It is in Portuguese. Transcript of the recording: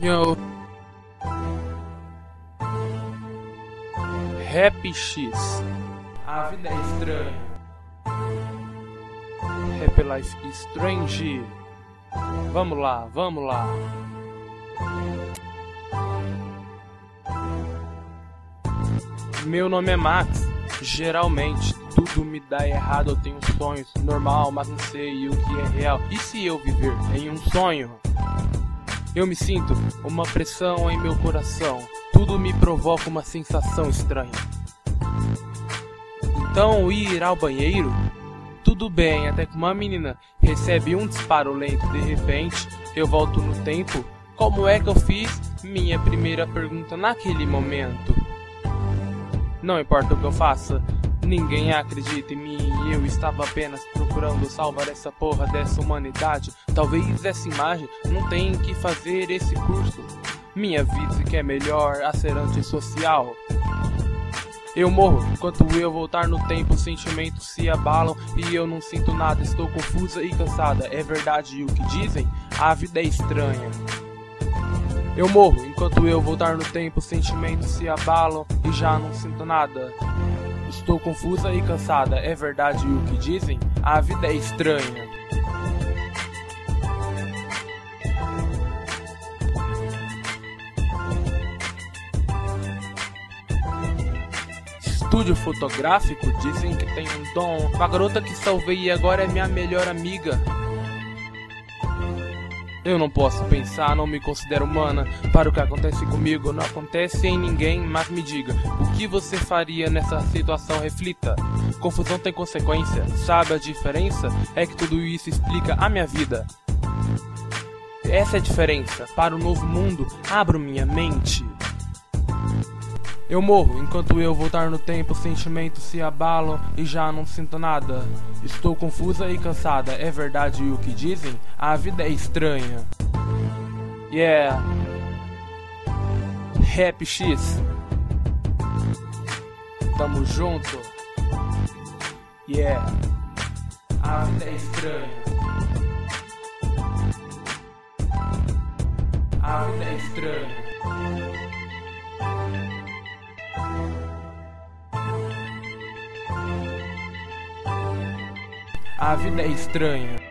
Yo. Rap X. A vida é estranha. Rap Life Strange. Vamos lá, vamos lá. Meu nome é Max. Geralmente tudo me dá errado. Eu tenho sonhos normal, mas não sei o que é real. E se eu viver em um sonho? Eu me sinto uma pressão em meu coração. Tudo me provoca uma sensação estranha. Então ir ao banheiro? Tudo bem, até que uma menina recebe um disparo lento de repente. Eu volto no tempo. Como é que eu fiz? Minha primeira pergunta naquele momento. Não importa o que eu faça, ninguém acredita em mim. Eu estava apenas procurando salvar essa porra dessa humanidade. Talvez essa imagem não tenha que fazer esse curso. Minha vida que é melhor a ser antissocial. Eu morro enquanto eu voltar no tempo, sentimentos se abalam e eu não sinto nada. Estou confusa e cansada. É verdade o que dizem? A vida é estranha. Eu morro enquanto eu voltar no tempo, sentimentos se abalam e já não sinto nada. Estou confusa e cansada, é verdade o que dizem? A vida é estranha. Estúdio fotográfico dizem que tem um dom. Uma garota que salvei e agora é minha melhor amiga. Eu não posso pensar, não me considero humana. Para o que acontece comigo, não acontece em ninguém, mas me diga, o que você faria nessa situação? Reflita. Confusão tem consequência, sabe a diferença? É que tudo isso explica a minha vida. Essa é a diferença. Para o novo mundo, abro minha mente. Eu morro enquanto eu voltar no tempo, sentimentos se abalam e já não sinto nada. Estou confusa e cansada, é verdade o que dizem? A vida é estranha. Yeah. Rap X. Tamo junto. Yeah. A vida é estranha. A vida é estranha.